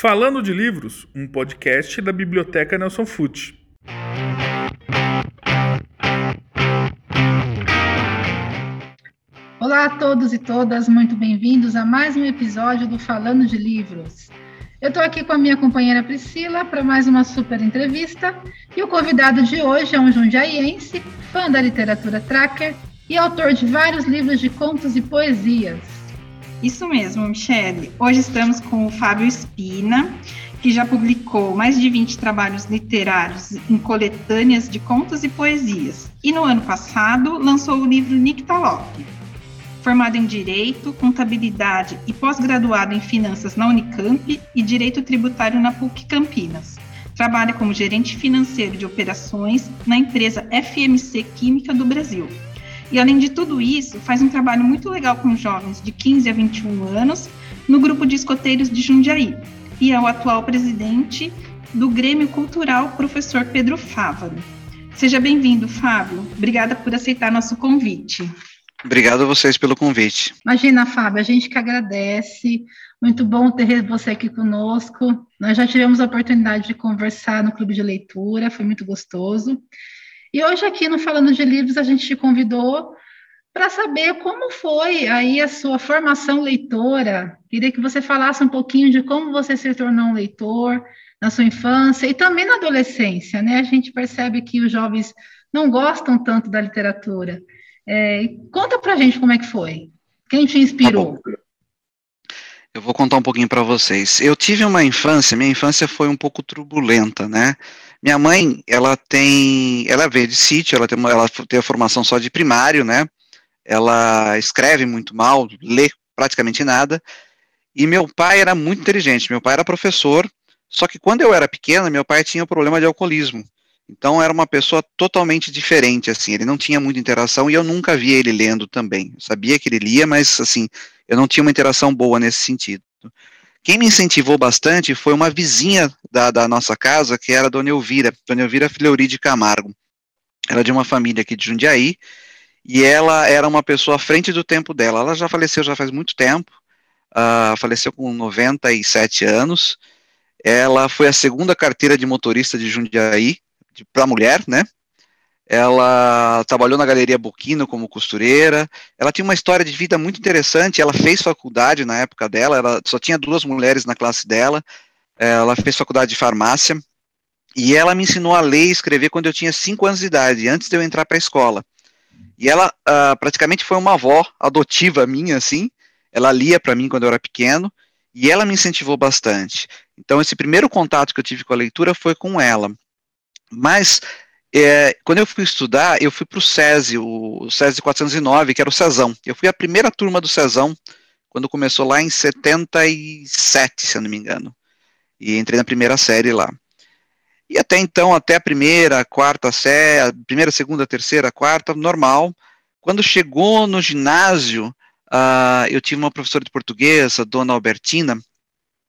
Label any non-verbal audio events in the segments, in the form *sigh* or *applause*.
Falando de Livros, um podcast da Biblioteca Nelson Fute. Olá a todos e todas, muito bem-vindos a mais um episódio do Falando de Livros. Eu estou aqui com a minha companheira Priscila para mais uma super entrevista e o convidado de hoje é um jundiaiense, fã da literatura tracker e autor de vários livros de contos e poesias. Isso mesmo, Michele. Hoje estamos com o Fábio Espina, que já publicou mais de 20 trabalhos literários em coletâneas de contos e poesias. E no ano passado lançou o livro Nictalope. Formado em Direito, Contabilidade e pós-graduado em Finanças na Unicamp e Direito Tributário na PUC Campinas. Trabalha como gerente financeiro de operações na empresa FMC Química do Brasil e além de tudo isso, faz um trabalho muito legal com jovens de 15 a 21 anos no grupo de escoteiros de Jundiaí. E é o atual presidente do Grêmio Cultural, professor Pedro Fávaro. Seja bem-vindo, Fábio. Obrigada por aceitar nosso convite. Obrigado a vocês pelo convite. Imagina, Fábio, a gente que agradece. Muito bom ter você aqui conosco. Nós já tivemos a oportunidade de conversar no clube de leitura, foi muito gostoso. E hoje aqui no Falando de Livros a gente te convidou para saber como foi aí a sua formação leitora. Queria que você falasse um pouquinho de como você se tornou um leitor na sua infância e também na adolescência, né? A gente percebe que os jovens não gostam tanto da literatura. É, conta para a gente como é que foi. Quem te inspirou? Tá eu vou contar um pouquinho para vocês. Eu tive uma infância, minha infância foi um pouco turbulenta, né? Minha mãe, ela tem, ela veio de sítio, ela tem, ela tem a formação só de primário, né? Ela escreve muito mal, lê praticamente nada. E meu pai era muito inteligente. Meu pai era professor, só que quando eu era pequena, meu pai tinha um problema de alcoolismo. Então era uma pessoa totalmente diferente, assim. Ele não tinha muita interação e eu nunca via ele lendo também. Eu sabia que ele lia, mas assim, eu não tinha uma interação boa nesse sentido. Quem me incentivou bastante foi uma vizinha da, da nossa casa, que era a Dona Elvira, Dona Elvira Fleury de Camargo. Ela é de uma família aqui de Jundiaí, e ela era uma pessoa à frente do tempo dela. Ela já faleceu já faz muito tempo, uh, faleceu com 97 anos. Ela foi a segunda carteira de motorista de Jundiaí, para mulher, né? ela trabalhou na Galeria Boquino como costureira, ela tinha uma história de vida muito interessante, ela fez faculdade na época dela, ela só tinha duas mulheres na classe dela, ela fez faculdade de farmácia, e ela me ensinou a ler e escrever quando eu tinha cinco anos de idade, antes de eu entrar para a escola. E ela uh, praticamente foi uma avó adotiva minha, assim, ela lia para mim quando eu era pequeno, e ela me incentivou bastante. Então, esse primeiro contato que eu tive com a leitura foi com ela. Mas é, quando eu fui estudar, eu fui para o SESI, o SESI 409, que era o Cezão. Eu fui a primeira turma do Cezão, quando começou lá em 77, se eu não me engano. E entrei na primeira série lá. E até então, até a primeira, quarta série, primeira, segunda, terceira, quarta, normal. Quando chegou no ginásio, uh, eu tive uma professora de português, a dona Albertina,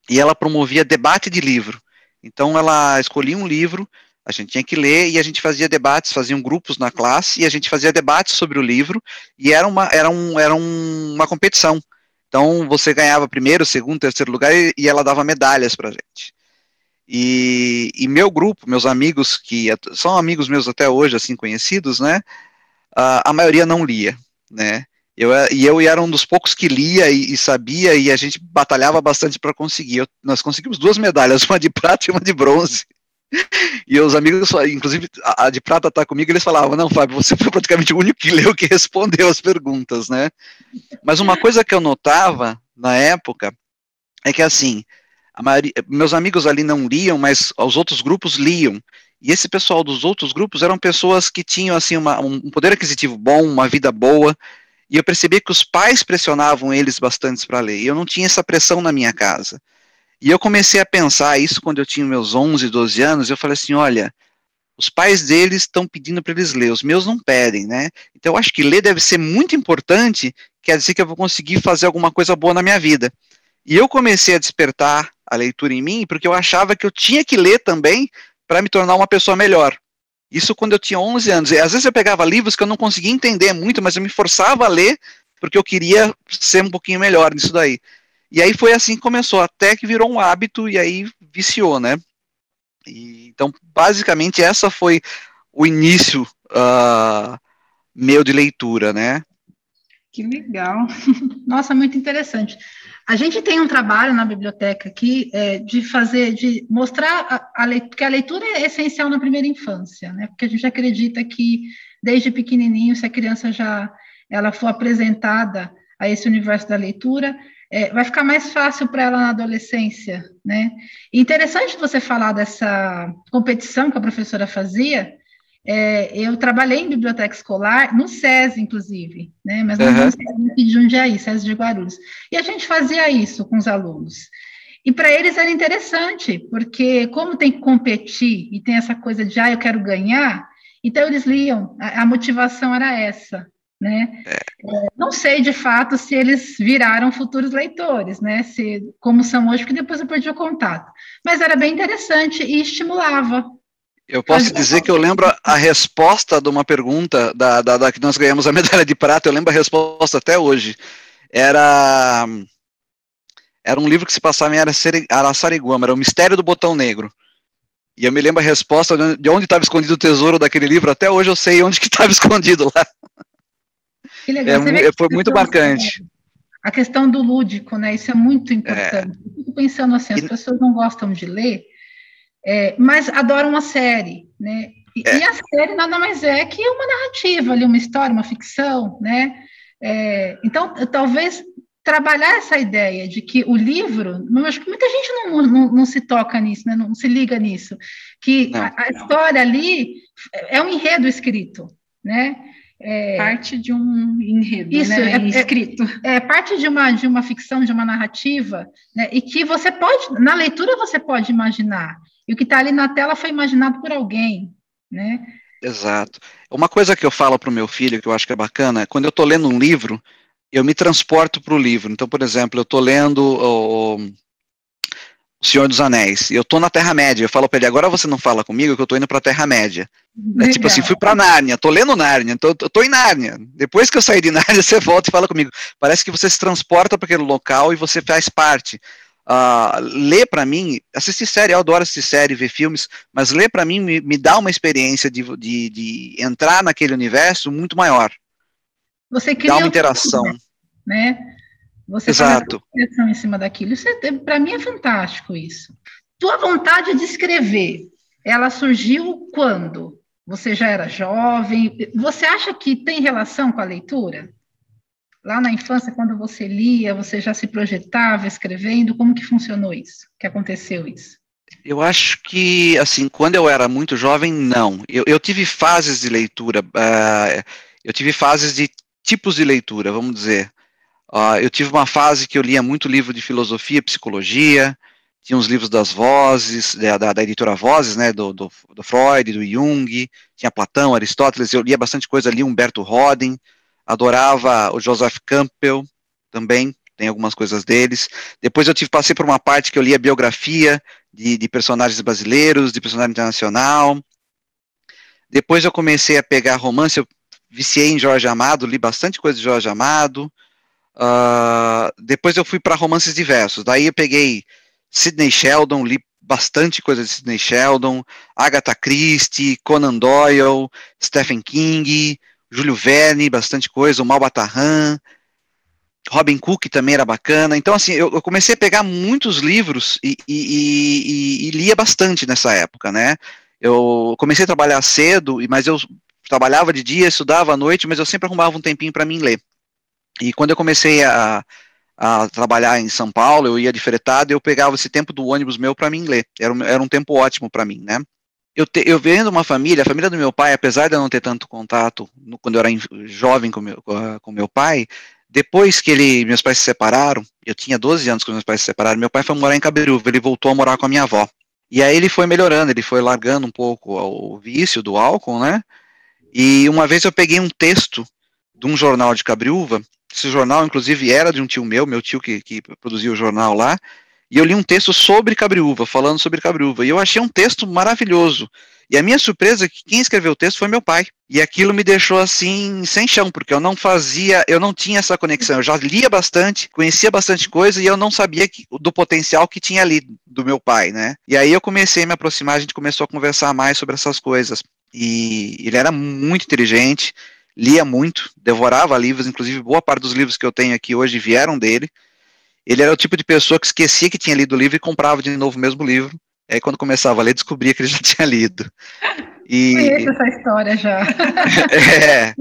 e ela promovia debate de livro. Então, ela escolhia um livro, a gente tinha que ler e a gente fazia debates, faziam grupos na classe e a gente fazia debates sobre o livro e era uma, era um, era um, uma competição. Então você ganhava primeiro, segundo, terceiro lugar e, e ela dava medalhas para gente. E, e, meu grupo, meus amigos, que são amigos meus até hoje, assim, conhecidos, né, a, a maioria não lia, né, eu, e eu era um dos poucos que lia e, e sabia, e a gente batalhava bastante para conseguir. Eu, nós conseguimos duas medalhas, *laughs* uma de prata e uma de bronze. E os amigos, inclusive a de prata tá comigo, eles falavam, não, Fábio, você foi praticamente o único que *laughs* leu que respondeu as perguntas, né? Mas uma coisa que eu notava na época é que assim, maioria, meus amigos ali não liam, mas os outros grupos liam. E esse pessoal dos outros grupos eram pessoas que tinham assim uma, um poder aquisitivo bom, uma vida boa, e eu percebi que os pais pressionavam eles bastante para ler. E eu não tinha essa pressão na minha casa. E eu comecei a pensar isso quando eu tinha meus 11, 12 anos, eu falei assim, olha, os pais deles estão pedindo para eles ler, os meus não pedem, né? Então eu acho que ler deve ser muito importante, quer dizer que eu vou conseguir fazer alguma coisa boa na minha vida. E eu comecei a despertar a leitura em mim, porque eu achava que eu tinha que ler também para me tornar uma pessoa melhor. Isso quando eu tinha 11 anos. E às vezes eu pegava livros que eu não conseguia entender muito, mas eu me forçava a ler porque eu queria ser um pouquinho melhor nisso daí. E aí foi assim que começou, até que virou um hábito e aí viciou, né? E, então, basicamente, essa foi o início uh, meu de leitura, né? Que legal. *laughs* Nossa, muito interessante. A gente tem um trabalho na biblioteca aqui é, de fazer, de mostrar a, a leitura, que a leitura é essencial na primeira infância, né? Porque a gente acredita que desde pequenininho, se a criança já ela for apresentada a esse universo da leitura, é, vai ficar mais fácil para ela na adolescência, né? interessante você falar dessa competição que a professora fazia. É, eu trabalhei em biblioteca escolar, no SES, inclusive, né? Mas não uhum. no SES de Jundiaí, SES de Guarulhos. E a gente fazia isso com os alunos. E para eles era interessante, porque como tem que competir e tem essa coisa de, ah, eu quero ganhar, então eles liam, a, a motivação era essa, né? É. é. Não sei de fato se eles viraram futuros leitores, né? Se como são hoje, porque depois eu perdi o contato. Mas era bem interessante e estimulava. Eu posso dizer que eu lembro a resposta de uma pergunta da, da, da, que nós ganhamos a *laughs* medalha de prata, eu lembro a resposta até hoje. Era era um livro que se passava em Araçariguama, era o Mistério do Botão Negro. E eu me lembro a resposta de onde estava escondido o tesouro daquele livro, até hoje eu sei onde que estava *laughs* escondido lá. Que legal. É, foi muito marcante. A questão do lúdico, né? Isso é muito importante. É. Eu fico pensando assim, as e... pessoas não gostam de ler, é, mas adoram uma série, né? E, é. e, a série nada mais é que uma narrativa ali, uma história, uma ficção, né? É, então, talvez trabalhar essa ideia de que o livro, eu acho que muita gente não, não, não se toca nisso, né? não se liga nisso, que não, a, a história ali é um enredo escrito, né? É, parte de um enredo, isso, né, é, escrito. É, é, parte de uma, de uma ficção, de uma narrativa, né, e que você pode, na leitura você pode imaginar, e o que está ali na tela foi imaginado por alguém, né? Exato. Uma coisa que eu falo para o meu filho, que eu acho que é bacana, é quando eu estou lendo um livro, eu me transporto para o livro. Então, por exemplo, eu estou lendo o, o, Senhor dos Anéis, e eu estou na Terra-média, eu falo para ele, agora você não fala comigo que eu estou indo para a Terra-média. É tipo assim, fui para Nárnia, estou lendo Nárnia, então eu estou em Nárnia. Depois que eu sair de Nárnia, *laughs* você volta e fala comigo. Parece que você se transporta para aquele local e você faz parte. Uh, ler para mim, assistir série, eu adoro assistir série, ver filmes, mas ler para mim me, me, dá uma experiência de, de, de entrar naquele universo muito maior. Você cria dá uma interação. Né? Você Exato. uma em cima daquilo. Isso é, para mim é fantástico isso. Tua vontade de escrever, ela surgiu quando? Você já era jovem? Você acha que tem relação com a leitura? Lá na infância, quando você lia, você já se projetava escrevendo? Como que funcionou isso? Que aconteceu isso? Eu acho que, assim, quando eu era muito jovem, não. Eu, eu tive fases de leitura. Uh, eu tive fases de tipos de leitura, vamos dizer. Uh, eu tive uma fase que eu lia muito livro de filosofia, psicologia, tinha uns livros das vozes, da, da, editora Vozes, né, do, do, do, Freud, do Jung, tinha Platão, Aristóteles, eu lia bastante coisa, li Humberto Roden, adorava o Joseph Campbell também, tem algumas coisas deles. Depois eu tive, passei por uma parte que eu lia biografia de, de personagens brasileiros, de personagem internacional. Depois eu comecei a pegar romance, eu viciei em Jorge Amado, li bastante coisa de Jorge Amado. Uh, depois eu fui para romances diversos. Daí eu peguei Sidney Sheldon, li bastante coisa de Sidney Sheldon, Agatha Christie, Conan Doyle, Stephen King, Júlio Verne, bastante coisa, o Malbatarran, Robin Cook também era bacana. Então, assim, eu, eu comecei a pegar muitos livros e, e, e, e, lia bastante nessa época, né? Eu comecei a trabalhar cedo, mas eu trabalhava de dia, estudava à noite, mas eu sempre arrumava um tempinho para mim ler. E quando eu comecei a, a, trabalhar em São Paulo, eu ia de fretado, eu pegava esse tempo do ônibus meu para mim ler. Era, um, era um tempo ótimo para mim, né? Eu, te, eu vendo uma família, a família do meu pai, apesar de eu não ter tanto contato no, quando eu era jovem com meu, com meu pai, depois que ele, meus pais se separaram, eu tinha 12 anos quando meus pais se separaram, meu pai foi morar em Caberuva, ele voltou a morar com a minha avó. E aí ele foi melhorando, ele foi largando um pouco o vício do álcool, né? E uma vez eu peguei um texto de um jornal de Cabriúva, esse jornal, inclusive, era de um tio meu, meu tio que, que produzia o jornal lá, e eu li um texto sobre Cabriúva, falando sobre Cabriúva, e eu achei um texto maravilhoso. E a minha surpresa é que quem escreveu o texto foi meu pai. E aquilo me deixou assim, sem chão, porque eu não fazia, eu não tinha essa conexão. Eu já lia bastante, conhecia bastante coisa e eu não sabia que, do potencial que tinha ali do meu pai, né? E aí eu comecei a me aproximar, a gente começou a conversar mais sobre essas coisas. E ele era muito inteligente, lia muito, devorava livros, inclusive boa parte dos livros que eu tenho aqui hoje vieram dele. Ele era o tipo de pessoa que esquecia que tinha lido o livro e comprava de novo o mesmo livro. Aí quando começava a ler, descobria que ele já *laughs* tinha lido. E... Conheço essa história já. *laughs* é.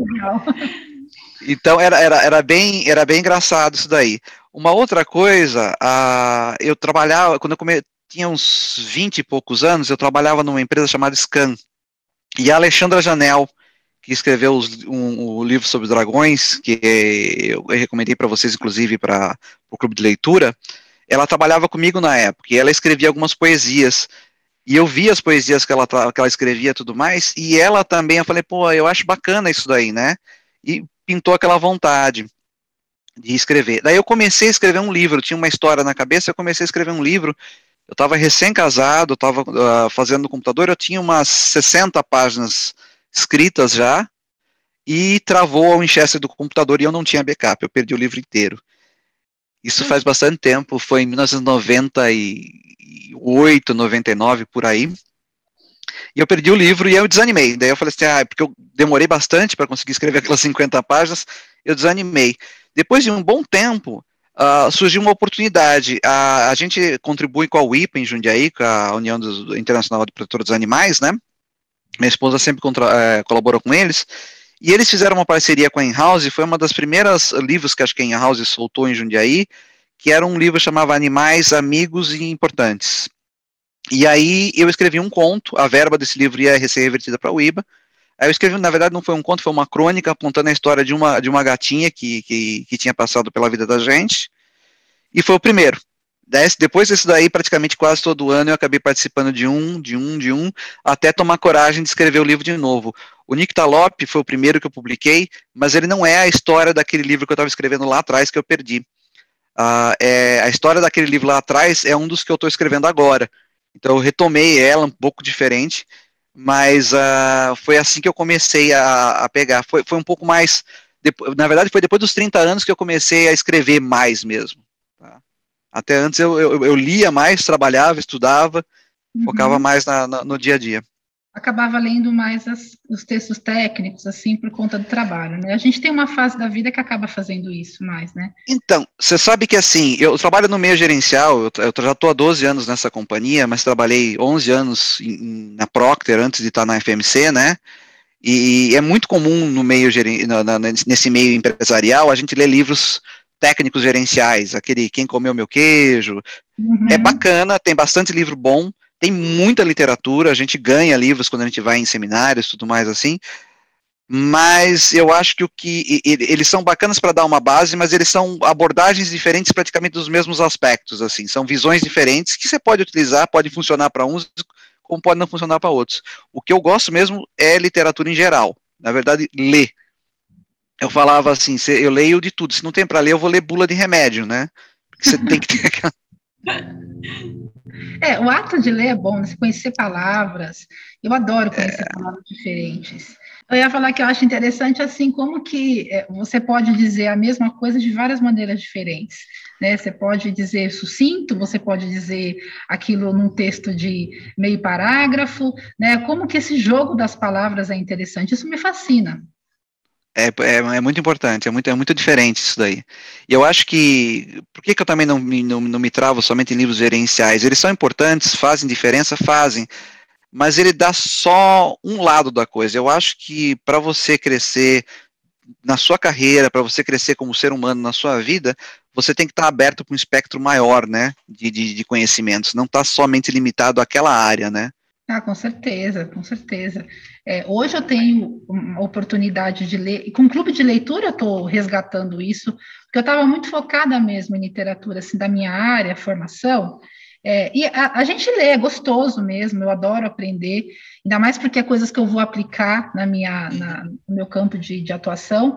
Então era, era, era, bem, era bem engraçado isso daí. Uma outra coisa, uh, eu trabalhava, quando eu come, tinha uns 20 e poucos anos, eu trabalhava numa empresa chamada Scan. E a Alexandra Janel, que escreveu os, um, o livro sobre dragões, que eu recomendei para vocês, inclusive, para o clube de leitura, ela trabalhava comigo na época, e ela escrevia algumas poesias, e eu vi as poesias que ela, que ela escrevia e tudo mais, e ela também, eu falei, pô, eu acho bacana isso daí, né? E pintou aquela vontade de escrever. Daí eu comecei a escrever um livro, tinha uma história na cabeça, eu comecei a escrever um livro, eu estava recém-casado, estava uh, ah, fazendo no computador, eu tinha umas 60 páginas escritas já, e travou o Winchester do computador e eu não tinha backup, eu perdi o livro inteiro. Isso faz bastante tempo, foi em 1998, 99, por aí. E eu perdi o livro e eu desanimei. Daí eu falei assim, ah, porque eu demorei bastante para conseguir escrever aquelas 50 páginas, eu desanimei. Depois de um bom tempo, uh, surgiu uma oportunidade. Uh, a gente contribui com a UIPA em Jundiaí, com a União Internacional de Protetores dos Animais, né? Minha esposa sempre contra, uh, colaborou com eles. E eles fizeram uma parceria com a In-House, foi uma das primeiras livros que acho que a In-House soltou em Jundiaí, que era um livro chamado Animais, Amigos e Importantes. E aí eu escrevi um conto, a verba desse livro ia ser revertida para o IBA. Aí eu escrevi, na verdade não foi um conto, foi uma crônica contando a história de uma, de uma gatinha que, que, que tinha passado pela vida da gente. E foi o primeiro. Depois desse daí, praticamente quase todo ano, eu acabei participando de um, de um, de um, até tomar coragem de escrever o livro de novo. O Nick Talop foi o primeiro que eu publiquei, mas ele não é a história daquele livro que eu estava escrevendo lá atrás que eu perdi. Uh, é, a história daquele livro lá atrás é um dos que eu estou escrevendo agora. Então eu retomei ela um pouco diferente, mas uh, foi assim que eu comecei a, a pegar. Foi, foi um pouco mais. Na verdade, foi depois dos 30 anos que eu comecei a escrever mais mesmo. Até antes eu, eu, eu, lia mais, trabalhava, estudava, uhum. focava mais na, na, no dia a dia acabava lendo mais as, os textos técnicos, assim, por conta do trabalho, né? A gente tem uma fase da vida que acaba fazendo isso mais, né? Então, você sabe que, assim, eu trabalho no meio gerencial, eu, eu já estou há 12 anos nessa companhia, mas trabalhei 11 anos em, na Procter antes de estar na FMC, né? E é muito comum no meio nesse meio empresarial a gente ler livros técnicos gerenciais, aquele Quem Comeu Meu Queijo. Uhum. É bacana, tem bastante livro bom, tem muita literatura, a gente ganha livros quando a gente vai em seminários, tudo mais assim, mas eu acho que o que eles são bacanas para dar uma base, mas eles são abordagens diferentes praticamente dos mesmos aspectos, assim, são visões diferentes que você pode utilizar, pode funcionar para uns, como pode não funcionar para outros. O que eu gosto mesmo é literatura em geral, na verdade, ler. Eu falava assim, eu leio de tudo, se não tem para ler, eu vou ler bula de remédio, né? Porque você tem que ter *laughs* aquela É, o ato de ler é bom, né? Você conhecer palavras. Eu adoro conhecer é. palavras diferentes. Eu ia falar que eu acho interessante assim como que é, você pode dizer a mesma coisa de várias maneiras diferentes. Né? Você pode dizer sucinto, você pode dizer aquilo num texto de meio parágrafo, né? Como que esse jogo das palavras é interessante. Isso me fascina. É, é, é, muito importante, é muito, é muito diferente isso daí. E eu acho que, por que, que eu também não, não, não me travo somente em livros gerenciais? Eles são importantes, fazem diferença, fazem, mas ele dá só um lado da coisa. Eu acho que para você crescer na sua carreira, para você crescer como ser humano na sua vida, você tem que estar aberto para um espectro maior, né, de, de, de conhecimentos, não está somente limitado àquela área, né. Ah, com certeza, com certeza. É, hoje eu tenho uma oportunidade de ler, e com o clube de leitura eu estou resgatando isso, porque eu estava muito focada mesmo em literatura, assim, da minha área, formação, é, e a, a, gente lê, é gostoso mesmo, eu adoro aprender, ainda mais porque é coisas que eu vou aplicar na minha, na, no meu campo de, de atuação,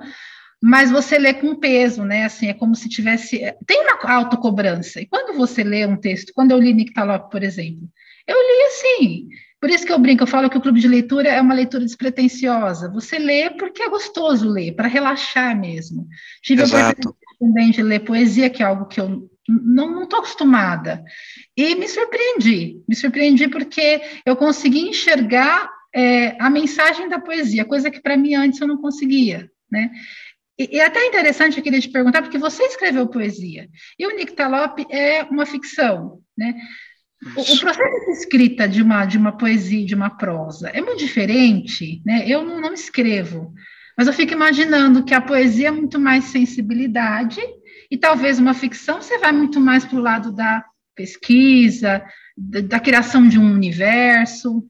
mas você lê com peso, né? Assim, é como se tivesse. Tem uma autocobrança. E quando você lê um texto, quando eu li Nick Talop, por exemplo, eu li assim, Por isso que eu brinco, eu falo que o clube de leitura é uma leitura despretensiosa. Você lê porque é gostoso ler, para relaxar mesmo. Tive Exato. a oportunidade também de ler poesia, que é algo que eu não estou acostumada. E me surpreendi, me surpreendi porque eu consegui enxergar é, a mensagem da poesia, coisa que para mim antes eu não conseguia, né? E, e até interessante eu queria te perguntar, porque você escreveu poesia, e o Nictalope é uma ficção, né? O, o, processo de escrita de uma, de uma poesia, de uma prosa, é muito diferente, né? Eu não, não escrevo, mas eu fico imaginando que a poesia é muito mais sensibilidade, e talvez uma ficção você vai muito mais para o lado da pesquisa, da, da, criação de um universo.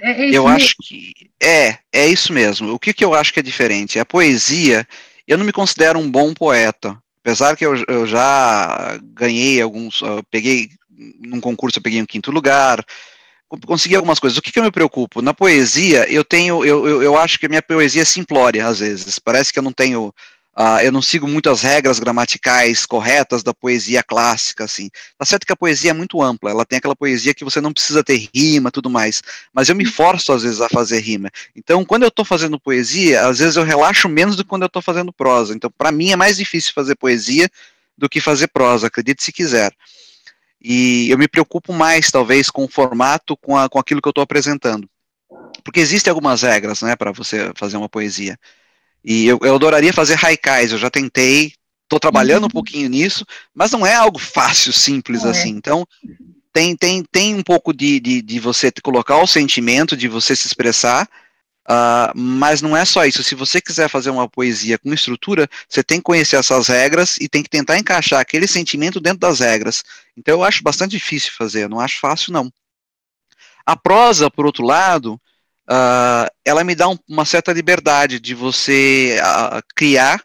É, é eu mesmo. acho que é, é isso mesmo. O que, que eu acho que é diferente? A poesia, eu não me considero um bom poeta, apesar que eu, eu já ganhei alguns, eu peguei num concurso eu peguei um quinto lugar, consegui algumas coisas. O que, que eu me preocupo? Na poesia, eu tenho, eu, eu, eu acho que a minha poesia é simplória, às vezes. Parece que eu não tenho Uh, eu não sigo muito as regras gramaticais corretas da poesia clássica, assim. Tá certo que a poesia é muito ampla, ela tem aquela poesia que você não precisa ter rima, tudo mais, mas eu me uhum. forço às vezes a fazer rima. Então, quando eu estou fazendo poesia, às vezes eu relaxo menos do que quando eu estou fazendo prosa. Então, para mim é mais difícil fazer poesia do que fazer prosa, acredite se quiser. E eu me preocupo mais, talvez, com o formato, com, a, com aquilo que eu estou apresentando. Porque existem algumas regras, né, para você fazer uma poesia. E eu, eu adoraria fazer haikais, eu já tentei, estou trabalhando uhum. um pouquinho nisso, mas não é algo fácil, simples é. assim. Então, tem, tem, tem um pouco de, de, de você colocar o sentimento, de você se expressar, Uh, mas não é só isso. Se você quiser fazer uma poesia com estrutura, você tem que conhecer essas regras e tem que tentar encaixar aquele sentimento dentro das regras. Então eu acho bastante difícil fazer, não acho fácil não. A prosa, por outro lado, uh, ela me dá um, uma certa liberdade de você uh, criar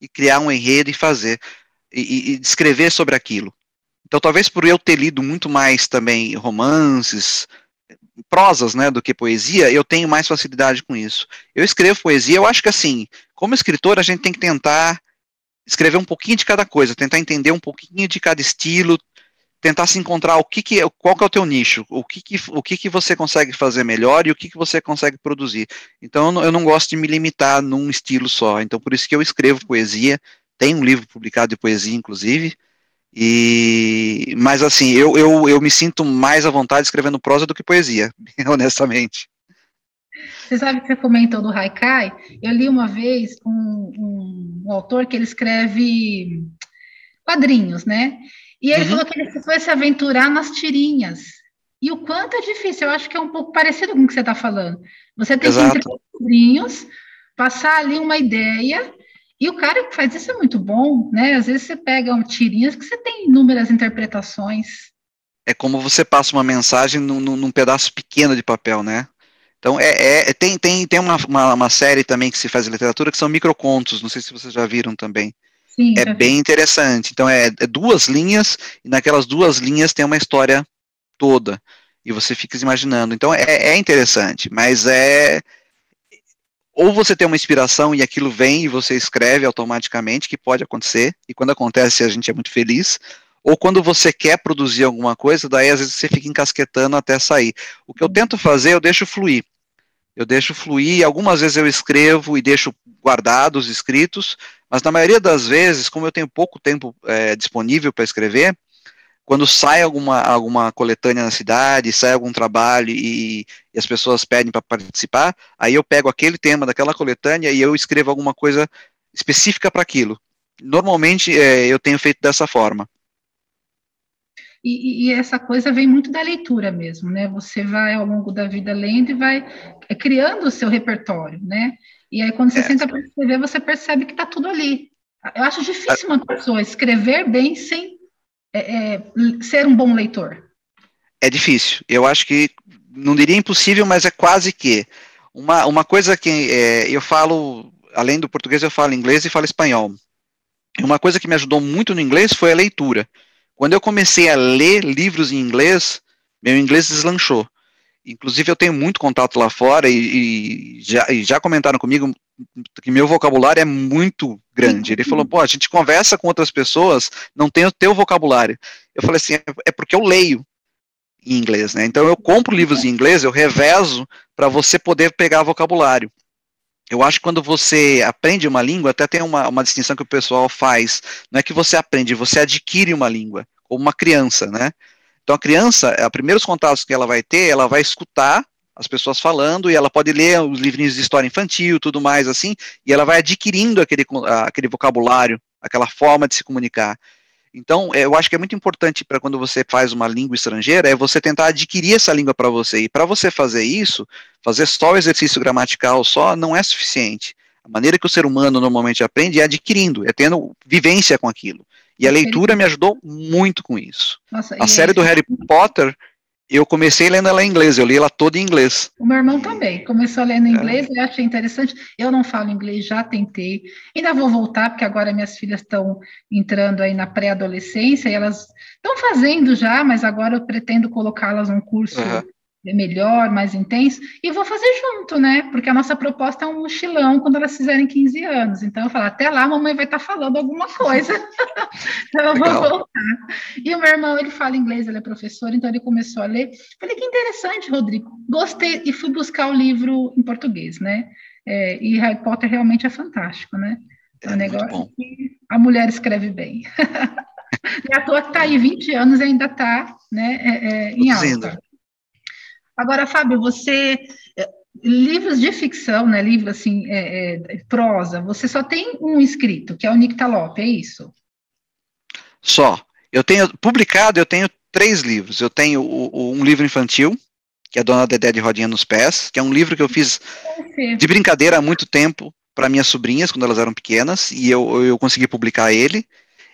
e criar um enredo e fazer e, e escrever sobre aquilo. Então talvez por eu ter lido muito mais também romances, prosas, né, do que poesia, eu tenho mais facilidade com isso. Eu escrevo poesia, eu acho que assim, como escritor, a gente tem que tentar escrever um pouquinho de cada coisa, tentar entender um pouquinho de cada estilo, tentar se encontrar o que, que é, qual que é o teu nicho, o que, que, o que, que você consegue fazer melhor e o que, que você consegue produzir. Então eu não, eu não gosto de me limitar num estilo só. Então por isso que eu escrevo poesia, tem um livro publicado de poesia, inclusive, e, mas assim, eu, eu, eu me sinto mais à vontade escrevendo prosa do que poesia, *laughs* honestamente. Você sabe que você comentou do Haikai? Eu li uma vez um, um, um autor que ele escreve quadrinhos, né? E ele uhum. falou que ele foi se aventurar nas tirinhas. E o quanto é difícil, eu acho que é um pouco parecido com o que você está falando. Você tem Exato. que entre quadrinhos, passar ali uma ideia e o cara que faz isso é muito bom, né? Às vezes você pega um tirinhas que você tem inúmeras interpretações. É como você passa uma mensagem num, num pedaço pequeno de papel, né? Então, é, é, é tem, tem, tem uma, uma, uma, série também que se faz em literatura que são microcontos, não sei se vocês já viram também. Sim, é bem vi. interessante. Então, é, é, duas linhas, e naquelas duas linhas tem uma história toda, e você fica imaginando. Então, é, é interessante, mas é, ou você tem uma inspiração e aquilo vem e você escreve automaticamente, que pode acontecer, e quando acontece a gente é muito feliz, ou quando você quer produzir alguma coisa, daí às vezes você fica encasquetando até sair. O que eu tento fazer, eu deixo fluir. Eu deixo fluir, algumas vezes eu escrevo e deixo guardados, escritos, mas na maioria das vezes, como eu tenho pouco tempo é, disponível para escrever, quando sai alguma, alguma coletânea na cidade, sai algum trabalho e, e as pessoas pedem para participar, aí eu pego aquele tema daquela coletânea e eu escrevo alguma coisa específica para aquilo. Normalmente é, eu tenho feito dessa forma. E, e, essa coisa vem muito da leitura mesmo, né? Você vai ao longo da vida lendo e vai criando o seu repertório, né? E aí quando você é. senta para escrever, você percebe que está tudo ali. Eu acho difícil uma pessoa escrever bem sem é, é, ser um bom leitor? É difícil. Eu acho que não diria impossível, mas é quase que. Uma, uma coisa que é, eu falo, além do português, eu falo inglês e falo espanhol. Uma coisa que me ajudou muito no inglês foi a leitura. Quando eu comecei a ler livros em inglês, meu inglês deslanchou. Inclusive, eu tenho muito contato lá fora e, e, já, e já comentaram comigo que meu vocabulário é muito grande. Ele falou, pô, a gente conversa com outras pessoas, não tem o teu vocabulário. Eu falei assim, é, é porque eu leio. em inglês, né? Então eu compro livros em inglês, eu revezo para você poder pegar vocabulário. Eu acho que quando você aprende uma língua, até tem uma, uma distinção que o pessoal faz, não é que você aprende, você adquire uma língua, como uma criança, né? Então a criança, os primeiros contatos que ela vai ter, ela vai escutar as pessoas falando e ela pode ler os livrinhos de história infantil, tudo mais assim, e ela vai adquirindo aquele, aquele vocabulário, aquela forma de se comunicar. Então, eu acho que é muito importante para quando você faz uma língua estrangeira, é você tentar adquirir essa língua para você. E para você fazer isso, fazer só o exercício gramatical só não é suficiente. A maneira que o ser humano normalmente aprende é adquirindo, é tendo vivência com aquilo. E a leitura me ajudou muito com isso. Nossa, a série do Harry Potter eu comecei lendo ela em inglês, eu li ela toda em inglês. O meu irmão também começou lendo em é. inglês, é. eu achei interessante. Eu não falo inglês, já tentei. Ainda vou voltar, porque agora minhas filhas estão entrando aí na pré-adolescência e elas estão fazendo já, mas agora eu pretendo colocá-las num curso uhum melhor, mais intenso, e vou fazer junto, né? Porque a nossa proposta é um mochilão quando elas fizerem 15 anos. Então eu falo, até lá a mamãe vai estar tá falando alguma coisa. *laughs* então eu Legal. vou voltar. E o meu irmão, ele fala inglês, ele é professor, então ele começou a ler. Falei, que interessante, Rodrigo. Gostei, e fui buscar o livro em português, né? É, e Harry Potter realmente é fantástico, né? É, é um negócio que a mulher escreve bem. *laughs* e a toa que está aí 20 anos e ainda está né, é, é, em alta. Agora, Fábio, você eh, livros de ficção, né, livro assim, é, é, prosa, você só tem um escrito, que é o Nictalope, é isso? Só. Eu tenho publicado, eu tenho três livros. Eu tenho o, o, um livro infantil, que é Dona Dedé de Rodinha nos Pés, que é um livro que eu fiz de brincadeira há muito tempo para minhas sobrinhas, quando elas eram pequenas, e eu, eu consegui publicar ele.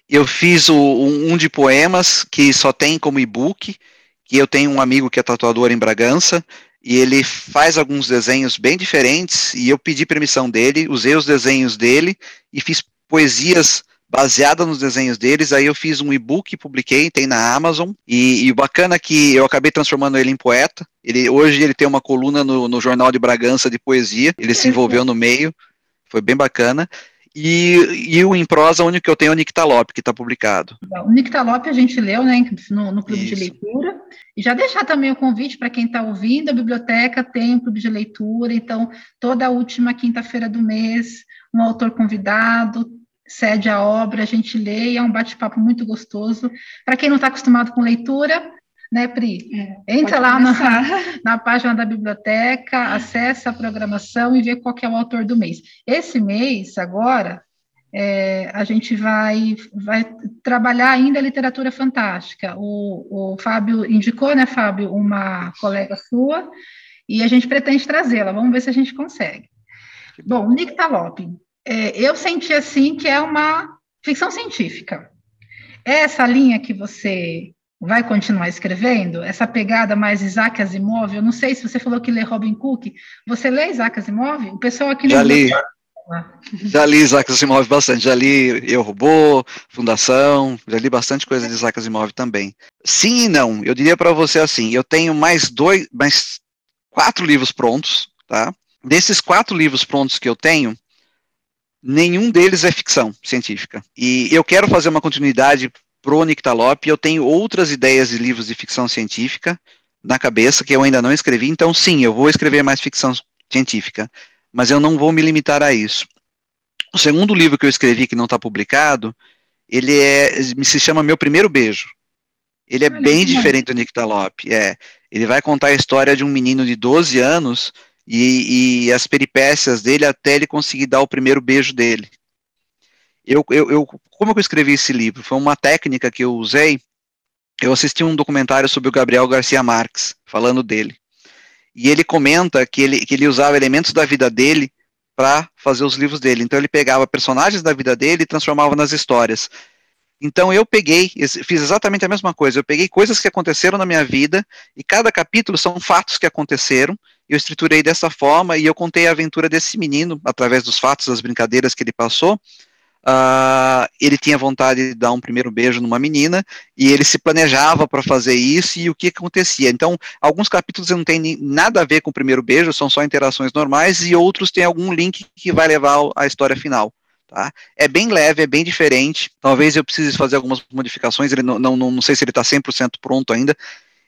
Eu fiz o, um de poemas, que só tem como e-book, que eu tenho um amigo que é tatuador em Bragança, e ele faz alguns desenhos bem diferentes, e eu pedi permissão dele, usei os desenhos dele e fiz poesias baseadas nos desenhos deles, aí eu fiz um e-book, publiquei, tem na Amazon, e, e o bacana é que eu acabei transformando ele em poeta, ele, hoje ele tem uma coluna no, no Jornal de Bragança de poesia, ele se envolveu no meio, foi bem bacana, e, e o em prosa, o único que eu tenho é o Nictalope, que está publicado. O Nictalope a gente leu, né, no, no Clube Isso. de Leitura. E já deixar também o convite para quem está ouvindo, a biblioteca tem um clube de leitura, então toda a última quinta-feira do mês, um autor convidado cede a obra, a gente lê e é um bate-papo muito gostoso. Para quem não está acostumado com leitura, né, Pri? É, Entra lá na, *laughs* na, página da biblioteca, acessa a programação e vê qual é o autor do mês. Esse mês, agora, é, a gente vai, vai trabalhar ainda a literatura fantástica. O, o Fábio indicou, né, Fábio, uma colega sua, e a gente pretende trazê-la. Vamos ver se a gente consegue. Bom, Nick Talop, é, eu senti assim que é uma ficção científica. Essa linha que você vai continuar escrevendo? Essa pegada mais Isaac Asimov? Eu não sei se você falou que lê Robin Cook. Você lê Isaac Asimov? O pessoal aqui Já li. Já li Isaac Asimov bastante, já li Eu Robô, Fundação, já li bastante coisa de Isaac Asimov também. Sim e não, eu diria para você assim, eu tenho mais dois, mais quatro livros prontos, tá? Desses quatro livros prontos que eu tenho, nenhum deles é ficção científica. E eu quero fazer uma continuidade pro Nictalop, eu tenho outras ideias de livros de ficção científica na cabeça que eu ainda não escrevi, então sim, eu vou escrever mais ficção científica, mas eu não vou me limitar a isso. O segundo livro que eu escrevi que não está publicado, ele é, se chama Meu Primeiro Beijo. Ele é bem diferente do Nictalop, é. Ele vai contar a história de um menino de 12 anos e, e as peripécias dele até ele conseguir dar o primeiro beijo dele eu, eu, eu, como eu escrevi esse livro? Foi uma técnica que eu usei. Eu assisti um documentário sobre o Gabriel Garcia Marques, falando dele. E ele comenta que ele, que ele usava elementos da vida dele para fazer os livros dele. Então ele pegava personagens da vida dele e transformava nas histórias. Então eu peguei, fiz exatamente a mesma coisa. Eu peguei coisas que aconteceram na minha vida e cada capítulo são fatos que aconteceram. Eu estruturei dessa forma e eu contei a aventura desse menino através dos fatos, das brincadeiras que ele passou Uh, ele tinha vontade de dar um primeiro beijo numa menina e ele se planejava para fazer isso e o que acontecia. Então, alguns capítulos não têm nada a ver com o primeiro beijo, são só interações normais e outros têm algum link que vai levar à história final. Tá? É bem leve, é bem diferente. Talvez eu precise fazer algumas modificações. Ele não, não, não sei se ele está 100% pronto ainda.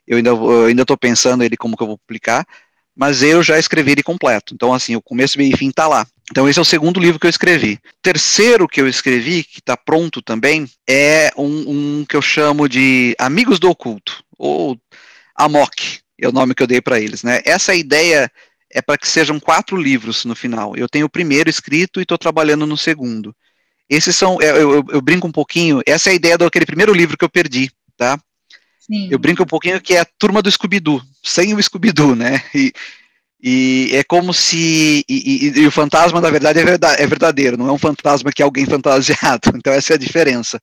eu ainda eu ainda estou pensando ele como que eu vou publicar, mas eu já escrevi ele completo. Então, assim, o começo, meio e fim está lá. Então, esse é o segundo livro que eu escrevi. Terceiro que eu escrevi, que está pronto também, é um, um, que eu chamo de Amigos do Oculto, ou Amok, é o nome que eu dei para eles. Né? Essa ideia é para que sejam quatro livros no final. Eu tenho o primeiro escrito e estou trabalhando no segundo. Esses são, é, eu, eu, eu, brinco um pouquinho, essa é a ideia daquele primeiro livro que eu perdi, tá? Sim. Eu brinco um pouquinho que é a turma do Scooby-Doo, sem o Scooby-Doo, né? E, e, é como se. E, e, e, o fantasma, na verdade, é, é verdadeiro, não é um fantasma que é alguém *laughs* fantasiado. Então, essa é a diferença.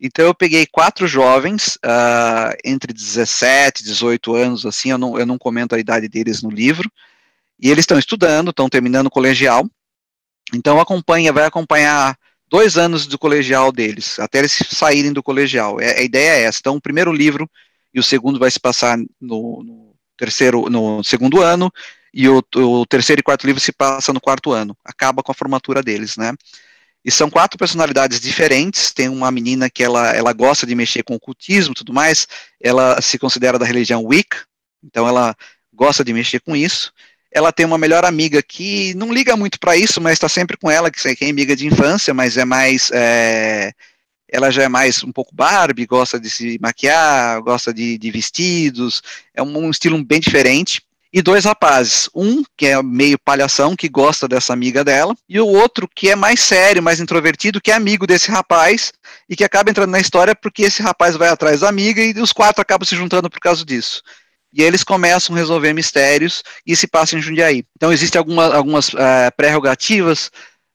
Então, eu peguei quatro jovens, uh, entre 17 e 18 anos, assim, eu não, eu não comento a idade deles no livro, e eles estão estudando, estão terminando o colegial. Então, acompanha, vai acompanhar dois anos do colegial deles, até eles saírem do colegial. É, a ideia é essa. Então, o primeiro livro e o segundo vai se passar no, no terceiro, no segundo ano, e o, o, terceiro e quarto livro se passa no quarto ano. Acaba com a formatura deles, né? E são quatro personalidades diferentes. Tem uma menina que ela, ela gosta de mexer com ocultismo e tudo mais. Ela se considera da religião Wicca, então ela gosta de mexer com isso ela tem uma melhor amiga que não liga muito para isso, mas está sempre com ela, que é amiga de infância, mas é mais. É, ela já é mais um pouco Barbie, gosta de se maquiar, gosta de, de vestidos, é um, um, estilo bem diferente. E dois rapazes, um que é meio palhação, que gosta dessa amiga dela, e o outro que é mais sério, mais introvertido, que é amigo desse rapaz, e que acaba entrando na história porque esse rapaz vai atrás da amiga e os quatro acabam se juntando por causa disso e eles começam a resolver mistérios e se passam em Jundiaí. Então, existem alguma, algumas uh, prerrogativas,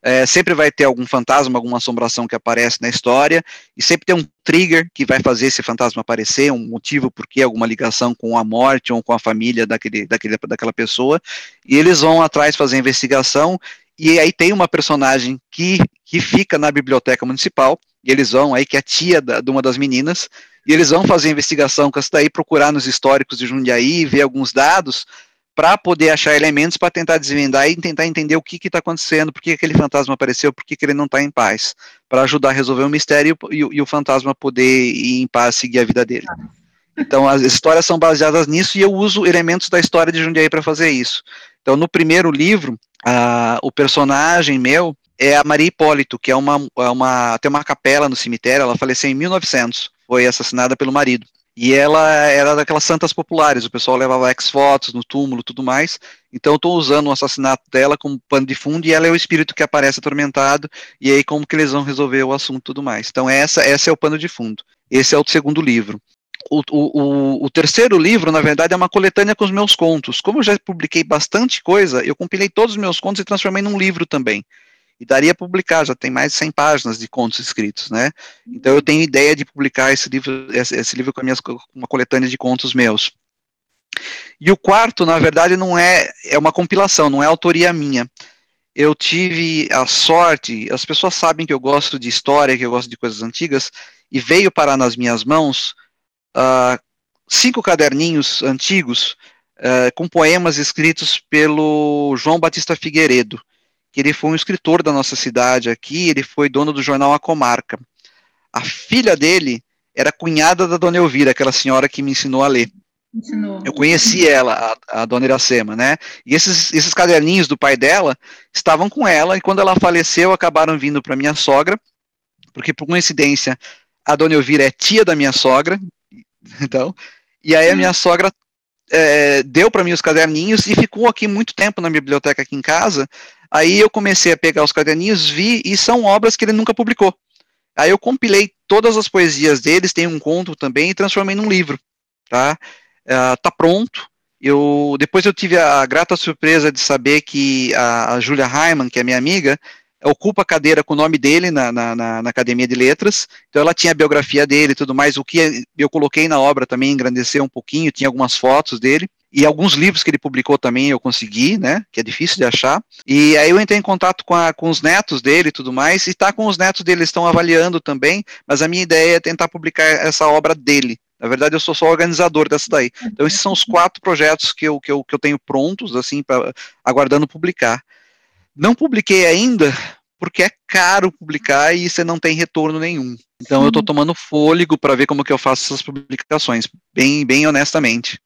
uh, sempre vai ter algum fantasma, alguma assombração que aparece na história, e sempre tem um trigger que vai fazer esse fantasma aparecer, um motivo por que alguma ligação com a morte ou com a família daquele, daquele, daquela pessoa, e eles vão atrás fazer a investigação, e aí tem uma personagem que, que fica na biblioteca municipal, e eles vão aí, que é a tia da, de uma das meninas, e eles vão fazer investigação com essa daí, procurar nos históricos de Jundiaí, ver alguns dados, para poder achar elementos para tentar desvendar e tentar entender o que está acontecendo, por que aquele fantasma apareceu, por que, que ele não está em paz, para ajudar a resolver o mistério e, e, e, o fantasma poder ir em paz, seguir a vida dele. Então, as histórias são baseadas nisso e eu uso elementos da história de Jundiaí para fazer isso. Então, no primeiro livro, uh, o personagem meu é a Maria Hipólito, que é uma, é uma, tem uma capela no cemitério, ela faleceu em 1900 foi assassinada pelo marido. E ela era daquelas santas populares, o pessoal levava ex-fotos no túmulo tudo mais. Então eu estou usando o assassinato dela como pano de fundo e ela é o espírito que aparece atormentado. E aí como que eles vão resolver o assunto tudo mais. Então essa, essa é o pano de fundo. Esse é o segundo livro. O, o, o, terceiro livro, na verdade, é uma coletânea com os meus contos. Como eu já publiquei bastante coisa, eu compilei todos os meus contos e transformei num livro também e daria para publicar, já tem mais de 100 páginas de contos escritos, né? Então eu tenho ideia de publicar esse livro, esse, esse livro com, minhas, uma coletânea de contos meus. E o quarto, na verdade, não é, é uma compilação, não é autoria minha. Eu tive a sorte, as pessoas sabem que eu gosto de história, que eu gosto de coisas antigas, e veio parar nas minhas mãos uh, cinco caderninhos antigos uh, com poemas escritos pelo João Batista Figueiredo que ele foi um escritor da nossa cidade aqui, ele foi dono do jornal A Comarca. A filha dele era cunhada da dona Elvira, aquela senhora que me ensinou a ler. Ensinou. Eu conheci ela, a, a dona Iracema, né? E esses, esses caderninhos do pai dela estavam com ela, e quando ela faleceu, acabaram vindo para minha sogra, porque por coincidência, a dona Elvira é tia da minha sogra, *laughs* então, e aí a minha sogra é, deu para mim os caderninhos e ficou aqui muito tempo na biblioteca aqui em casa, Aí eu comecei a pegar os caderninhos, vi, e são obras que ele nunca publicou. Aí eu compilei todas as poesias deles, tem um conto também, e transformei num livro, tá? Uh, tá pronto. Eu, depois eu tive a grata surpresa de saber que a, a Julia Hyman, que é minha amiga, ocupa a cadeira com o nome dele na, na, na, Academia de Letras, então ela tinha a biografia dele e tudo mais, o que eu coloquei na obra também engrandeceu um pouquinho, tinha algumas fotos dele, e alguns livros que ele publicou também eu consegui, né, que é difícil de achar, e aí eu entrei em contato com, a, com os netos dele e tudo mais, e tá com os netos dele, eles estão avaliando também, mas a minha ideia é tentar publicar essa obra dele, na verdade, eu sou só organizador dessa daí. Então, esses são os quatro projetos que eu, que eu, que eu tenho prontos, assim, pra, aguardando publicar. Não publiquei ainda, porque é caro publicar e você não tem retorno nenhum. Então Sim. eu estou tomando fôlego para ver como que eu faço essas publicações, bem, bem honestamente.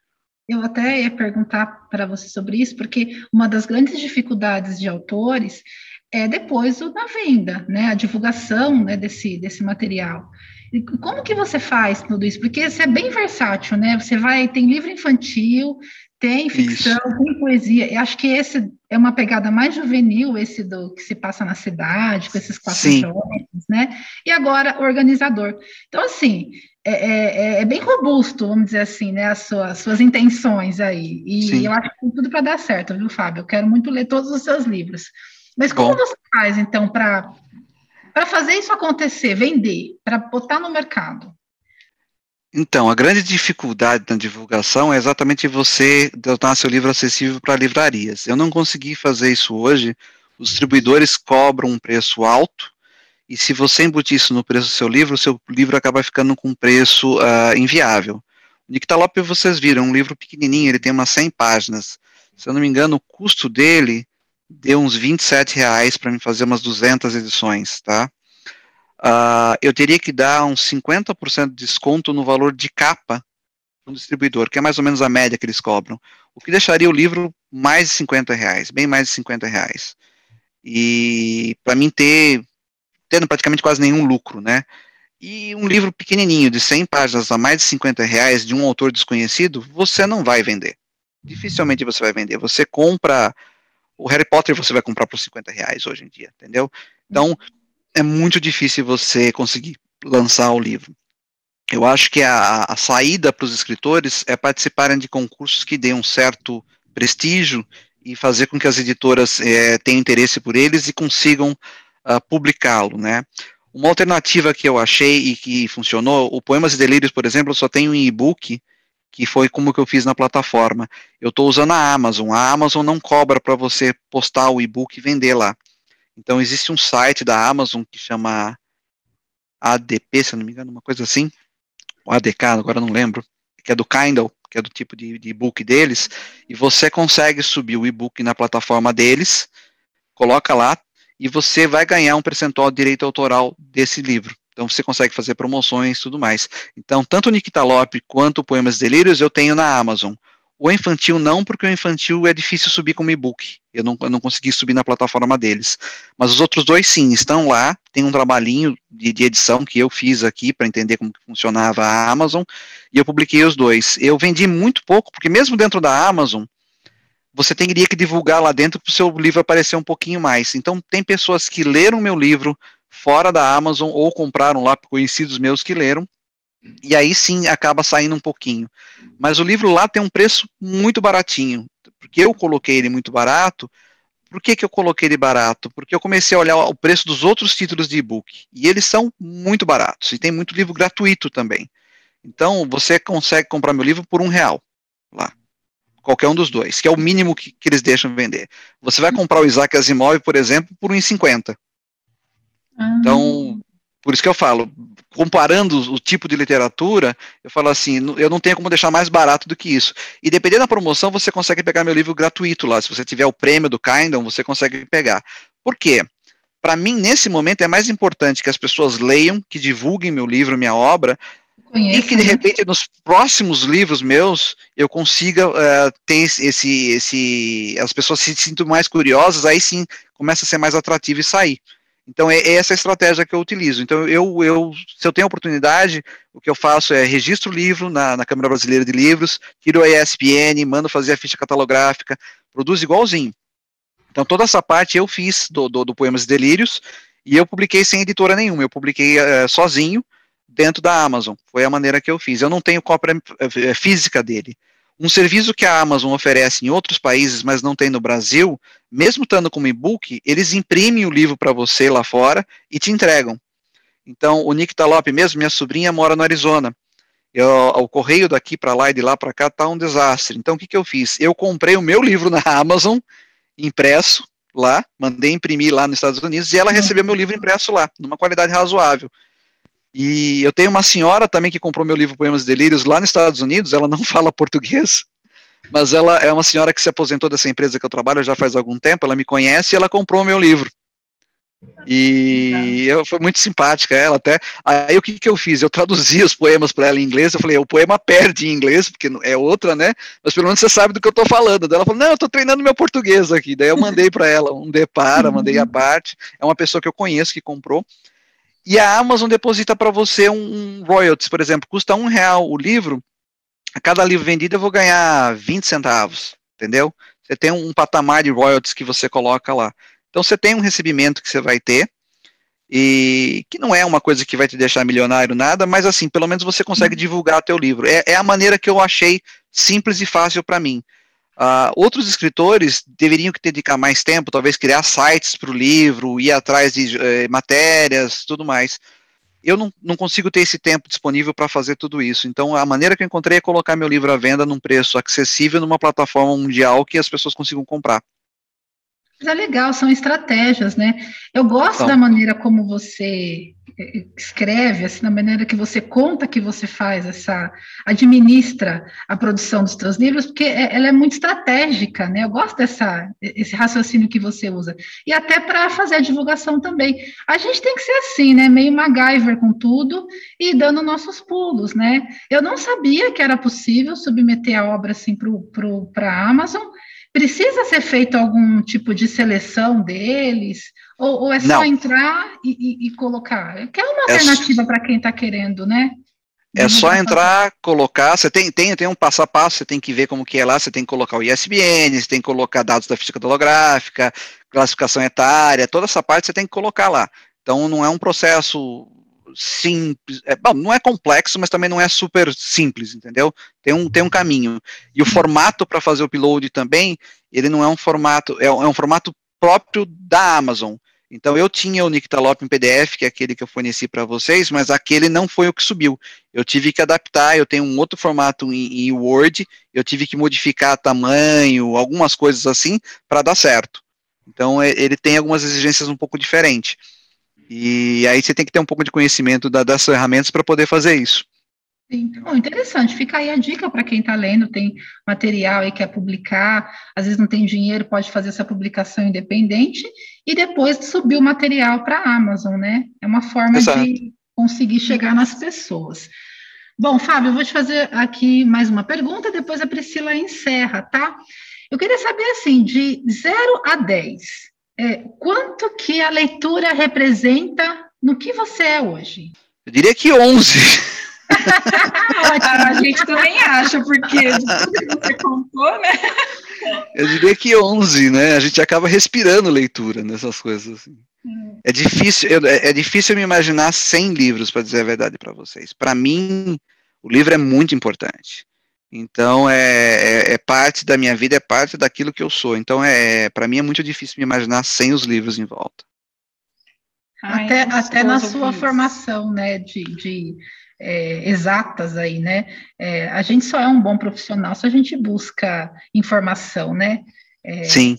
Eu até ia perguntar para você sobre isso, porque uma das grandes dificuldades de autores é depois na venda, né, a divulgação né, desse, desse material. E como que você faz tudo isso? Porque você é bem versátil, né? Você vai, tem livro infantil, tem ficção, Isso. tem poesia. Eu acho que esse é uma pegada mais juvenil, esse do que se passa na cidade, com esses quatro Sim. jovens, né? E agora, organizador. Então, assim, é, é, é, é bem robusto, vamos dizer assim, né? As suas, suas intenções aí. E Sim. eu acho que tudo para dar certo, viu, Fábio? Eu quero muito ler todos os seus livros. Mas como Bom. você faz, então, para fazer isso acontecer, vender, para botar no mercado? Então, a grande dificuldade na divulgação é exatamente você tornar seu livro acessível para livrarias. Eu não consegui fazer isso hoje. Os distribuidores cobram um preço alto, e se você embutir isso no preço do seu livro, o seu livro acaba ficando com um preço uh, inviável. O Nictalope, vocês viram, é um livro pequenininho, ele tem umas 100 páginas. Se eu não me engano, o custo dele deu uns 27 reais para me fazer umas 200 edições, tá? uh, eu teria que dar uns 50% de desconto no valor de capa no distribuidor, que é mais ou menos a média que eles cobram, o que deixaria o livro mais de 50 reais, bem mais de 50 reais. E para mim ter, tendo praticamente quase nenhum lucro, né? E um livro pequenininho, de 100 páginas a mais de 50 reais, de um autor desconhecido, você não vai vender. Dificilmente você vai vender. Você compra o Harry Potter, você vai comprar por 50 reais hoje em dia, entendeu? Então, é muito difícil você conseguir lançar o livro. Eu acho que a, a saída para os escritores é participarem de concursos que dêem um certo prestígio e fazer com que as editoras é, tenham interesse por eles e consigam uh, publicá-lo, né? Uma alternativa que eu achei e que funcionou, o Poemas e Delírios, por exemplo, só tem um e-book, que foi como que eu fiz na plataforma. Eu estou usando a Amazon. A Amazon não cobra para você postar o e-book e vender lá. Então existe um site da Amazon que chama ADP, se não me engano, uma coisa assim, o ADK, agora não lembro, que é do Kindle, que é do tipo de e-book deles, e você consegue subir o e-book na plataforma deles, coloca lá, e você vai ganhar um percentual de direito autoral desse livro. Então você consegue fazer promoções e tudo mais. Então, tanto o Nictalope quanto o Poemas Delírios eu tenho na Amazon. O infantil não, porque o infantil é difícil subir como e-book. Eu não, eu não consegui subir na plataforma deles. Mas os outros dois sim, estão lá. Tem um trabalhinho de, de edição que eu fiz aqui para entender como funcionava a Amazon. E eu publiquei os dois. Eu vendi muito pouco, porque mesmo dentro da Amazon, você teria que divulgar lá dentro para o seu livro aparecer um pouquinho mais. Então, tem pessoas que leram meu livro fora da Amazon ou compraram lá, conhecidos meus que leram, e aí sim acaba saindo um pouquinho. Mas o livro lá tem um preço muito baratinho. Porque eu coloquei ele muito barato. Por que, que eu coloquei ele barato? Porque eu comecei a olhar o preço dos outros títulos de e-book. E eles são muito baratos. E tem muito livro gratuito também. Então, você consegue comprar meu livro por um real lá. Qualquer um dos dois, que é o mínimo que, que eles deixam vender. Você vai comprar o Isaac Asimov, por exemplo, por 1,50. Ah. Então, por isso que eu falo, comparando o tipo de literatura, eu falo assim, eu não tenho como deixar mais barato do que isso. E dependendo da promoção, você consegue pegar meu livro gratuito lá. Se você tiver o prêmio do Kindle, você consegue pegar. Por quê? Para mim, nesse momento, é mais importante que as pessoas leiam, que divulguem meu livro, minha obra, Conheço, e que de né? repente nos próximos livros meus eu consiga uh, ter esse, esse, as pessoas se sintam mais curiosas, aí sim começa a ser mais atrativo e sair. Então, é, é essa a estratégia que eu utilizo. Então, eu, eu, se eu tenho oportunidade, o que eu faço é registro o livro na, na Câmara Brasileira de Livros, tiro a ESPN, mando fazer a ficha catalográfica, produzo igualzinho. Então, toda essa parte eu fiz do, do, do Poemas e Delírios, e eu publiquei sem editora nenhuma, eu publiquei uh, sozinho dentro da Amazon. Foi a maneira que eu fiz. Eu não tenho cópia eh, física dele. Um serviço que a Amazon oferece em outros países, mas não tem no Brasil, mesmo estando como e-book, eles imprimem o livro para você lá fora e te entregam. Então, o Nick Talop mesmo, minha sobrinha mora no Arizona. Eu, o correio daqui para lá e de lá para cá tá um desastre. Então, o que, que eu fiz? Eu comprei o meu livro na *laughs* Amazon, impresso lá, mandei imprimir lá nos Estados Unidos e ela uhum. recebeu meu livro impresso lá, numa qualidade razoável. E eu tenho uma senhora também que comprou meu livro Poemas e Delírios lá nos Estados Unidos, ela não *laughs* fala português, mas ela é uma senhora que se aposentou dessa empresa que eu trabalho já faz algum tempo, ela me conhece e ela comprou meu livro. E eu, foi muito simpática ela até. Aí o que, que eu fiz? Eu traduzi os poemas para ela em inglês. Eu falei, o poema perde em inglês, porque é outra, né? Mas pelo menos você sabe do que eu estou falando. Daí ela falou, não, eu estou treinando meu português aqui. Daí eu mandei para ela um depara, mandei a parte. É uma pessoa que eu conheço que comprou. E a Amazon deposita para você um, um royalties, por exemplo, custa um real o livro. A cada livro vendido eu vou ganhar 20 centavos, entendeu? Você tem um patamar de royalties que você coloca lá. Então você tem um recebimento que você vai ter, e que não é uma coisa que vai te deixar milionário nada, mas assim, pelo menos você consegue divulgar teu livro. É, é a maneira que eu achei simples e fácil para mim. Uh, outros escritores deveriam que dedicar mais tempo, talvez criar sites para o livro, ir atrás de eh, matérias, tudo mais. Eu não, não consigo ter esse tempo disponível para fazer tudo isso. Então, a maneira que eu encontrei é colocar meu livro à venda num preço acessível numa plataforma mundial que as pessoas consigam comprar. Mas é legal, são estratégias, né? Eu gosto então, da maneira como você escreve, assim, da maneira que você conta que você faz essa, administra a produção dos seus livros, porque é, ela é muito estratégica, né? Eu gosto dessa, esse raciocínio que você usa. E até para fazer a divulgação também. A gente tem que ser assim, né? Meio MacGyver com tudo e dando nossos pulos, né? Eu não sabia que era possível submeter a obra assim para a Amazon, Precisa ser feito algum tipo de seleção deles? Ou, ou é só Não. entrar e, e, e, colocar? Que é uma é alternativa para quem está querendo, né? É só entrar, colocar, você tem, tem, tem um passo a passo, você tem que ver como que é lá, você tem que colocar o ISBN, você tem que colocar dados da ficha catalográfica, classificação etária, toda essa parte você tem que colocar lá. Então não é um processo simples, é, bom, não é complexo, mas também não é super simples, entendeu? Tem um, tem um caminho. E o formato para fazer o upload também, ele não é um formato, é, é um formato próprio da Amazon. Então eu tinha o Nictalop em PDF, que é aquele que eu forneci para vocês, mas aquele não foi o que subiu. Eu tive que adaptar, eu tenho um outro formato em, em Word, eu tive que modificar tamanho, algumas coisas assim, para dar certo. Então é, ele tem algumas exigências um pouco diferentes. E aí você tem que ter um pouco de conhecimento da, das ferramentas para poder fazer isso. Sim. Bom, interessante. Fica aí a dica para quem está lendo, tem material e quer publicar, às vezes não tem dinheiro, pode fazer essa publicação independente e depois subir o material para a Amazon, né? É uma forma Exato. de conseguir chegar nas pessoas. Bom, Fábio, eu vou te fazer aqui mais uma pergunta, depois a Priscila encerra, tá? Eu queria saber, assim, de 0 a 10, é, quanto que a leitura representa no que você é hoje? Eu diria que 11. *laughs* a gente também acha, porque de tudo que você contou, né? Eu diria que 11, né? A gente acaba respirando leitura nessas coisas. Assim. Hum. É difícil, é, é difícil me imaginar 100 livros, para dizer a verdade para vocês. Para mim, o livro é muito importante. Então é, é, é, parte da minha vida, é parte daquilo que eu sou. Então é, para mim é muito difícil me imaginar sem os livros em volta. Ai, até, até na sua isso. formação, né, de, de é, exatas aí, né? É, a gente só é um bom profissional se a gente busca informação, né? É, Sim.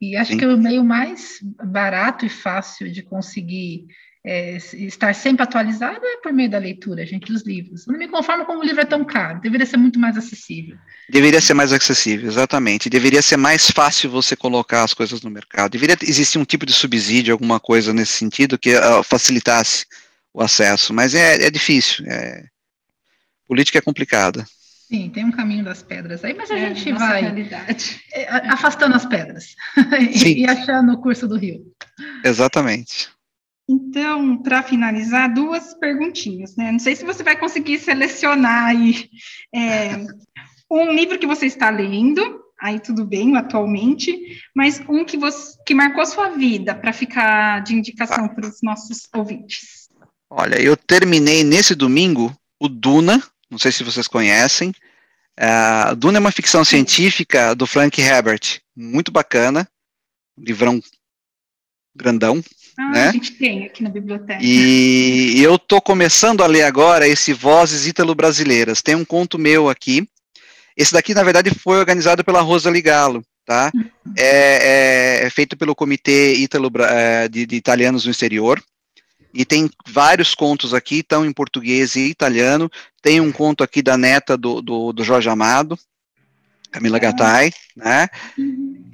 E acho Sim. que o meio mais barato e fácil de conseguir é, estar sempre atualizado é por meio da leitura, gente, dos livros. não me conformo como o livro é tão caro, deveria ser muito mais acessível. Deveria ser mais acessível, exatamente. Deveria ser mais fácil você colocar as coisas no mercado. Deveria existir um tipo de subsídio, alguma coisa nesse sentido que uh, facilitasse o acesso, mas é, é difícil. É... Política é complicada. Sim, tem um caminho das pedras aí, mas a é, gente vai realidade. É, afastando as pedras *laughs* e, e achando o curso do rio. Exatamente. Então, para finalizar, duas perguntinhas, né? Não sei se você vai conseguir selecionar aí é, um livro que você está lendo, aí tudo bem, atualmente, mas um que você que marcou sua vida para ficar de indicação ah. para os nossos ouvintes. Olha, eu terminei nesse domingo o Duna, não sei se vocês conhecem. Uh, Duna é uma ficção científica do Frank Herbert, muito bacana, livrão grandão, ah, né? a gente tem aqui na biblioteca. E eu estou começando a ler agora esse Vozes Ítalo-Brasileiras. Tem um conto meu aqui. Esse daqui, na verdade, foi organizado pela Rosa Ligalo, tá? Uhum. É, é, é, feito pelo Comitê Ítalo, é, de, de Italianos no Exterior. E tem vários contos aqui, estão em português e italiano. Tem um conto aqui da neta do, do, do Jorge Amado. Camila Gattai, né?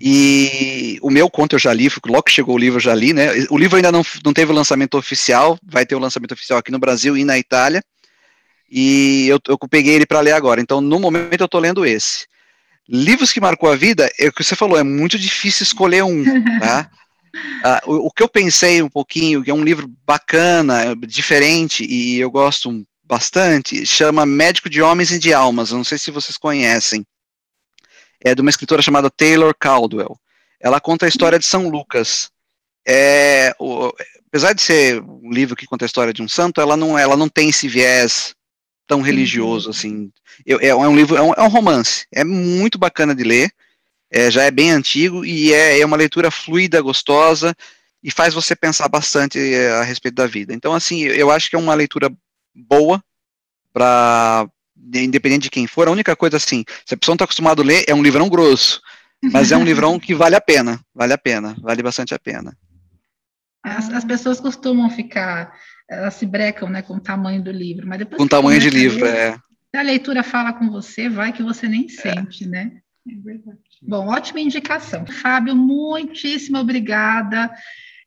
E o meu conto eu já li, logo que chegou o livro eu já li, né? O livro ainda não, não teve o lançamento oficial, vai ter o lançamento oficial aqui no Brasil e na Itália. E eu, eu peguei ele para ler agora. Então, no momento, eu estou lendo esse. Livros que marcou a vida, é o que você falou, é muito difícil escolher um, *laughs* tá? Uh, o, o, que eu pensei um pouquinho, que é um livro bacana, diferente, e eu gosto bastante, chama Médico de Homens e de Almas. Eu não sei se vocês conhecem. É de uma escritora chamada Taylor Caldwell. Ela conta a história de São Lucas. É, o, apesar de ser um livro que conta a história de um santo, ela não, ela não tem esse viés tão religioso assim. Eu, é, é, um livro, é um, é um, romance. É muito bacana de ler. É, já é bem antigo e é, é, uma leitura fluida, gostosa e faz você pensar bastante é, a respeito da vida. Então, assim, eu acho que é uma leitura boa para independente de quem for. A única coisa assim, se a pessoa não está acostumada a ler, é um livrão grosso, mas é um livrão que vale a pena, vale a pena, vale bastante a pena. As, as pessoas costumam ficar elas se brecam, né, com o tamanho do livro, mas depois com tamanho de livro, ler, é. Se a leitura fala com você, vai que você nem é. sente, né? É verdade. Bom, ótima indicação. Fábio, muitíssimo obrigada.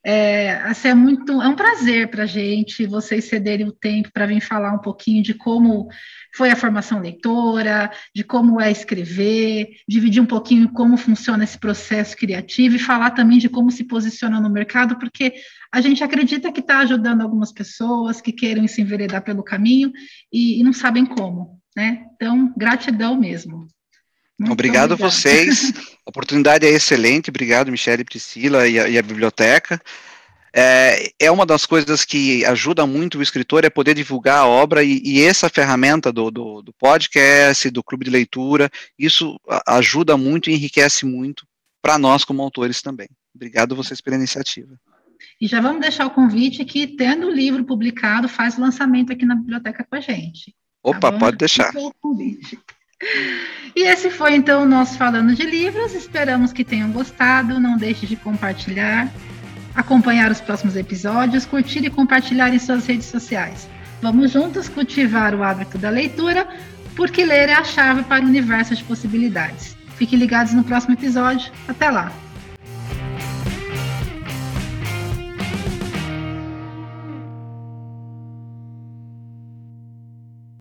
É, assim, é, muito, é um prazer para a gente vocês cederem o tempo para vir falar um pouquinho de como foi a formação leitora, de como é escrever, dividir um pouquinho como funciona esse processo criativo e falar também de como se posiciona no mercado, porque a gente acredita que está ajudando algumas pessoas que queiram se enveredar pelo caminho e, e não sabem como, né? Então, gratidão mesmo. Muito obrigado a vocês. *laughs* A oportunidade é excelente. Obrigado, Michele, Priscila e a, e a biblioteca. É, é, uma das coisas que ajuda muito o escritor é poder divulgar a obra e, e essa ferramenta do, do, do, podcast, do clube de leitura, isso ajuda muito e enriquece muito para nós como autores também. Obrigado a vocês pela iniciativa. E já vamos deixar o convite que, tendo o livro publicado, faz o lançamento aqui na biblioteca com a gente. Opa, tá pode deixar. E esse foi então o nosso Falando de Livros. Esperamos que tenham gostado. Não deixe de compartilhar, acompanhar os próximos episódios, curtir e compartilhar em suas redes sociais. Vamos juntos cultivar o hábito da leitura, porque ler é a chave para o universo de possibilidades. Fiquem ligados no próximo episódio. Até lá!